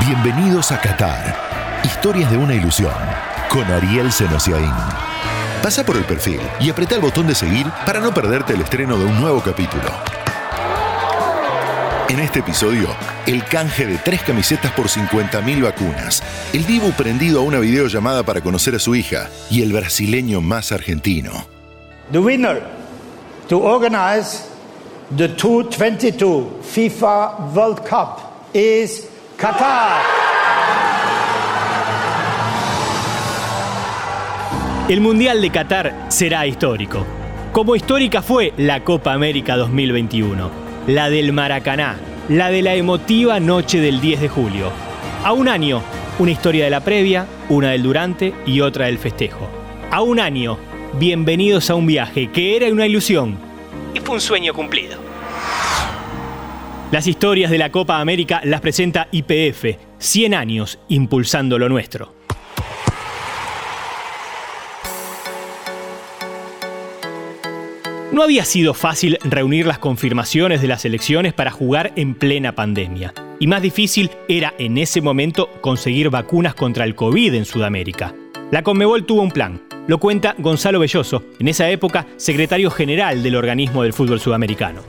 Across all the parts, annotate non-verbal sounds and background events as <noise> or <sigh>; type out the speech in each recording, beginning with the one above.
Bienvenidos a Qatar. Historias de una ilusión. Con Ariel Senosiaín. Pasa por el perfil y apreta el botón de seguir para no perderte el estreno de un nuevo capítulo. En este episodio, el canje de tres camisetas por 50.000 vacunas, el Dibu prendido a una videollamada para conocer a su hija y el brasileño más argentino. The winner to organize the 2022 FIFA World Cup is Qatar. El Mundial de Qatar será histórico. Como histórica fue la Copa América 2021, la del Maracaná, la de la emotiva noche del 10 de julio. A un año, una historia de la previa, una del durante y otra del festejo. A un año, bienvenidos a un viaje que era una ilusión y fue un sueño cumplido. Las historias de la Copa América las presenta IPF, 100 años impulsando lo nuestro. No había sido fácil reunir las confirmaciones de las elecciones para jugar en plena pandemia. Y más difícil era en ese momento conseguir vacunas contra el COVID en Sudamérica. La Conmebol tuvo un plan. Lo cuenta Gonzalo Belloso, en esa época secretario general del organismo del fútbol sudamericano.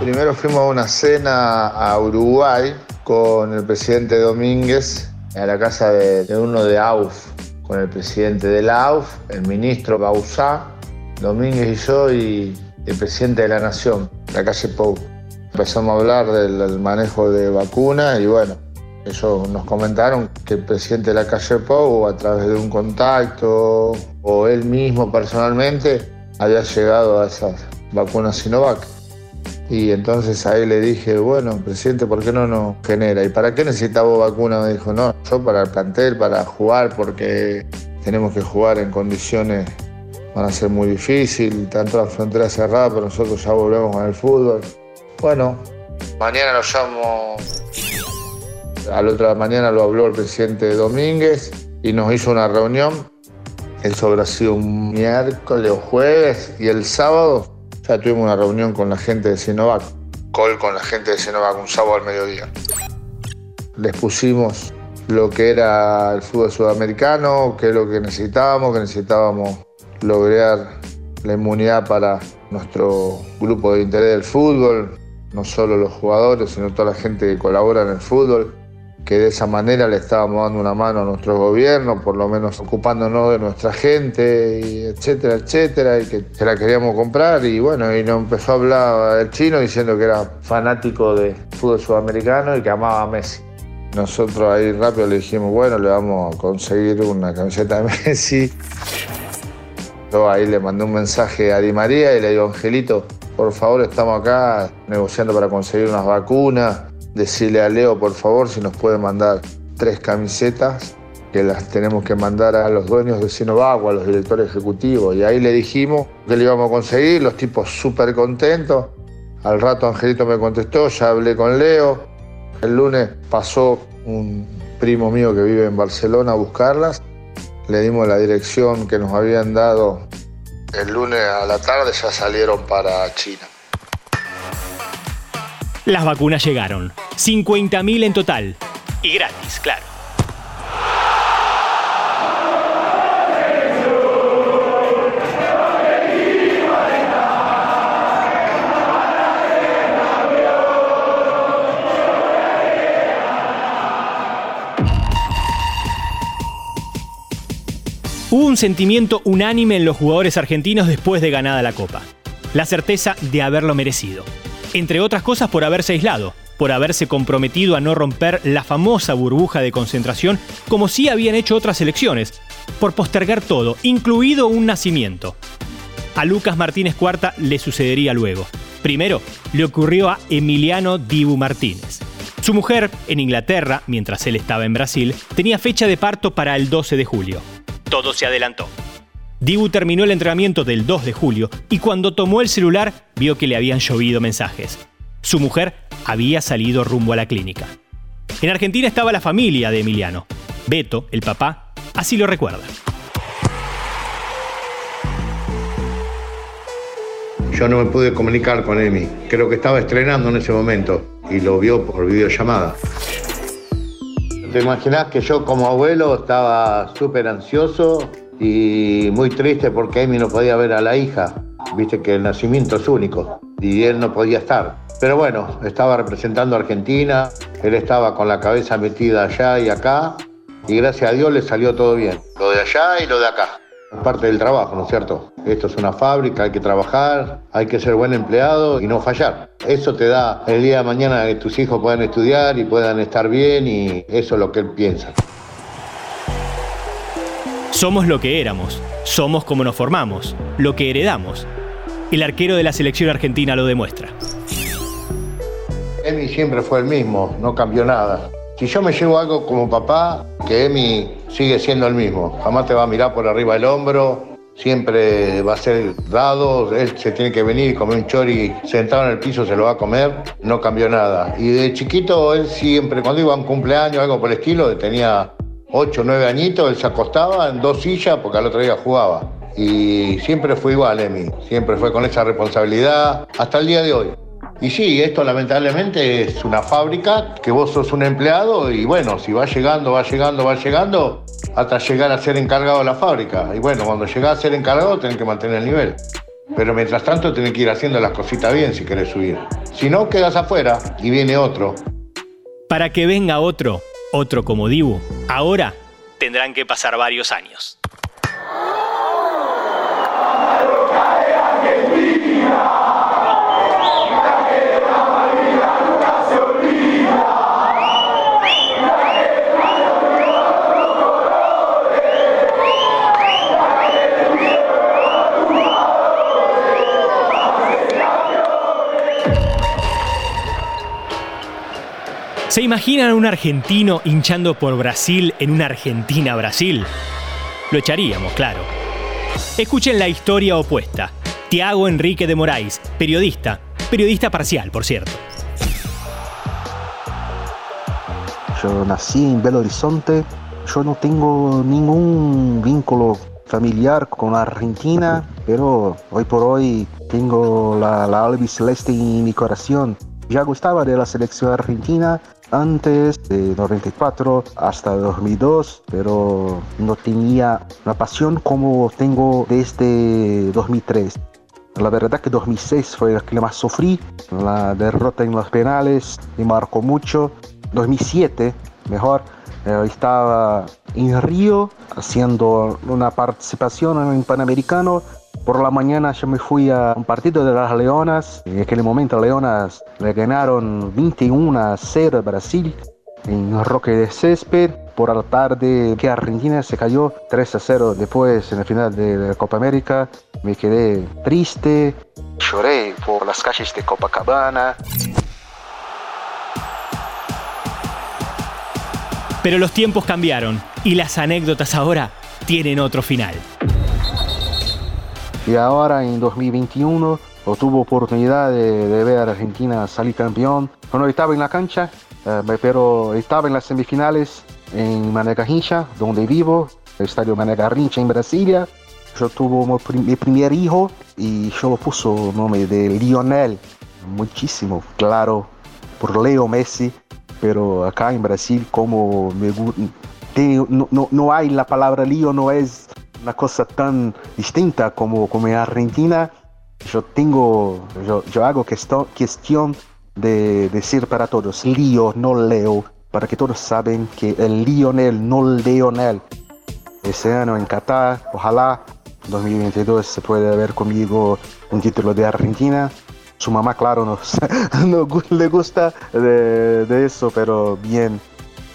Primero fuimos a una cena a Uruguay con el presidente Domínguez a la casa de, uno de AUF, con el presidente de la AUF, el ministro Bausá, Domínguez y yo y el presidente de la Nación, la calle Pou. Empezamos a hablar del, del manejo de vacunas y bueno, ellos nos comentaron que el presidente de la calle Pou, a través de un contacto o él mismo personalmente, había llegado a esas vacunas Sinovac. Y entonces ahí le dije, bueno, presidente, ¿por qué no nos genera? ¿Y para qué necesitamos vacuna? Me dijo, no, yo para el plantel, para jugar, porque tenemos que jugar en condiciones, van a ser muy difíciles, tanto la frontera cerrada, pero nosotros ya volvemos con el fútbol. Bueno, mañana lo llamo, a la otra mañana lo habló el presidente Domínguez y nos hizo una reunión. Eso habrá sido un miércoles o jueves y el sábado ya tuvimos una reunión con la gente de Sinovac, call con la gente de Sinovac un sábado al mediodía. Les pusimos lo que era el fútbol sudamericano, qué es lo que necesitábamos, que necesitábamos lograr la inmunidad para nuestro grupo de interés del fútbol, no solo los jugadores, sino toda la gente que colabora en el fútbol, que de esa manera le estábamos dando una mano a nuestro gobierno, por lo menos ocupándonos de nuestra gente, etcétera, etcétera, y que se la queríamos comprar. Y bueno, y nos empezó a hablar el chino diciendo que era fanático de fútbol sudamericano y que amaba a Messi. Nosotros ahí rápido le dijimos, bueno, le vamos a conseguir una camiseta de <laughs> Messi. Yo ahí le mandé un mensaje a Di María y le digo, Angelito, por favor, estamos acá negociando para conseguir unas vacunas decirle a Leo, por favor, si nos puede mandar tres camisetas que las tenemos que mandar a los dueños de Sinovac a los directores ejecutivos. Y ahí le dijimos que le íbamos a conseguir, los tipos súper contentos. Al rato Angelito me contestó, ya hablé con Leo. El lunes pasó un primo mío que vive en Barcelona a buscarlas. Le dimos la dirección que nos habían dado. El lunes a la tarde ya salieron para China. Las vacunas llegaron. 50.000 en total. Y gratis, claro. Hubo un sentimiento unánime en los jugadores argentinos después de ganada la Copa. La certeza de haberlo merecido. Entre otras cosas por haberse aislado, por haberse comprometido a no romper la famosa burbuja de concentración como sí habían hecho otras elecciones, por postergar todo, incluido un nacimiento. A Lucas Martínez Cuarta le sucedería luego. Primero, le ocurrió a Emiliano Dibu Martínez. Su mujer, en Inglaterra, mientras él estaba en Brasil, tenía fecha de parto para el 12 de julio. Todo se adelantó. Dibu terminó el entrenamiento del 2 de julio y cuando tomó el celular vio que le habían llovido mensajes. Su mujer había salido rumbo a la clínica. En Argentina estaba la familia de Emiliano. Beto, el papá, así lo recuerda. yo no me pude comunicar con Emi. Creo que estaba estrenando en ese momento y lo vio por videollamada. Te imaginas que yo como abuelo estaba súper ansioso y muy triste porque Emi no podía ver a la hija. Viste que el nacimiento es único y él no podía estar. Pero bueno, estaba representando a Argentina, él estaba con la cabeza metida allá y acá y gracias a Dios le salió todo bien. Lo de allá y lo de acá. Es parte del trabajo, ¿no es cierto? Esto es una fábrica, hay que trabajar, hay que ser buen empleado y no fallar. Eso te da el día de mañana que tus hijos puedan estudiar y puedan estar bien y eso es lo que él piensa. Somos lo que éramos, somos como nos formamos, lo que heredamos. El arquero de la selección argentina lo demuestra. Emi siempre fue el mismo, no cambió nada. Si yo me llevo algo como papá, que Emi sigue siendo el mismo. Jamás te va a mirar por arriba del hombro, siempre va a ser dado, él se tiene que venir y comer un chori sentado en el piso, se lo va a comer, no cambió nada. Y de chiquito él siempre, cuando iba a un cumpleaños, algo por el estilo, tenía 8 o 9 añitos, él se acostaba en dos sillas porque al otro día jugaba. Y siempre fue igual, Emi, siempre fue con esa responsabilidad, hasta el día de hoy. Y sí, esto lamentablemente es una fábrica que vos sos un empleado y bueno, si va llegando, va llegando, va llegando, hasta llegar a ser encargado de la fábrica. Y bueno, cuando llegás a ser encargado tenés que mantener el nivel. Pero mientras tanto tenés que ir haciendo las cositas bien si querés subir. Si no, quedas afuera y viene otro. Para que venga otro, otro como Dibu, ahora tendrán que pasar varios años. ¿Se imaginan un argentino hinchando por Brasil en una Argentina-Brasil? Lo echaríamos, claro. Escuchen la historia opuesta. Tiago Enrique de Moraes, periodista, periodista parcial, por cierto. Yo nací en Belo Horizonte, yo no tengo ningún vínculo familiar con Argentina, pero hoy por hoy tengo la, la celeste en mi corazón. Ya gustaba de la selección argentina, antes de 94 hasta 2002, pero no tenía una pasión como tengo desde 2003. La verdad que 2006 fue el que más sufrí, la derrota en los penales me marcó mucho. 2007, mejor, eh, estaba en Río haciendo una participación en Panamericano por la mañana yo me fui a un partido de las Leonas. En aquel momento Leonas le ganaron 21 a 0 a Brasil en Roque de Césped. Por la tarde que Argentina se cayó 3 a 0 después en el final de la Copa América. Me quedé triste, lloré por las calles de Copacabana. Pero los tiempos cambiaron y las anécdotas ahora tienen otro final. Y ahora en 2021 tuvo oportunidad de, ver a Argentina salir campeón. No estaba en la cancha, eh, pero estaba en las semifinales en Mané donde vivo, el estadio Mané en Brasilia. Yo tuve mi primer hijo y yo puso el nombre de Lionel, muchísimo, claro, por Leo Messi, pero acá en Brasil como me, no, no, no hay la palabra Leo, no es una cosa tan distinta como, como en Argentina, yo tengo, yo, yo hago cuestión de decir para todos, Lío, no Leo, para que todos saben que el Lionel, no Leonel. Ese año en Qatar, ojalá 2022 se pueda ver conmigo un título de Argentina. Su mamá, claro, no, <laughs> no le gusta de, de eso, pero bien,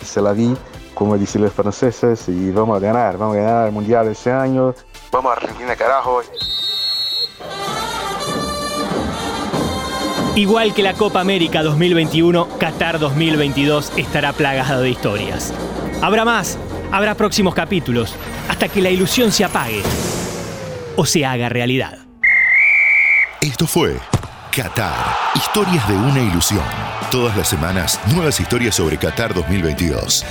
se la vi como dicen los franceses, y vamos a ganar, vamos a ganar el Mundial este año. Vamos a Argentina, carajo. Igual que la Copa América 2021, Qatar 2022 estará plagado de historias. Habrá más, habrá próximos capítulos, hasta que la ilusión se apague o se haga realidad. Esto fue Qatar, historias de una ilusión. Todas las semanas, nuevas historias sobre Qatar 2022.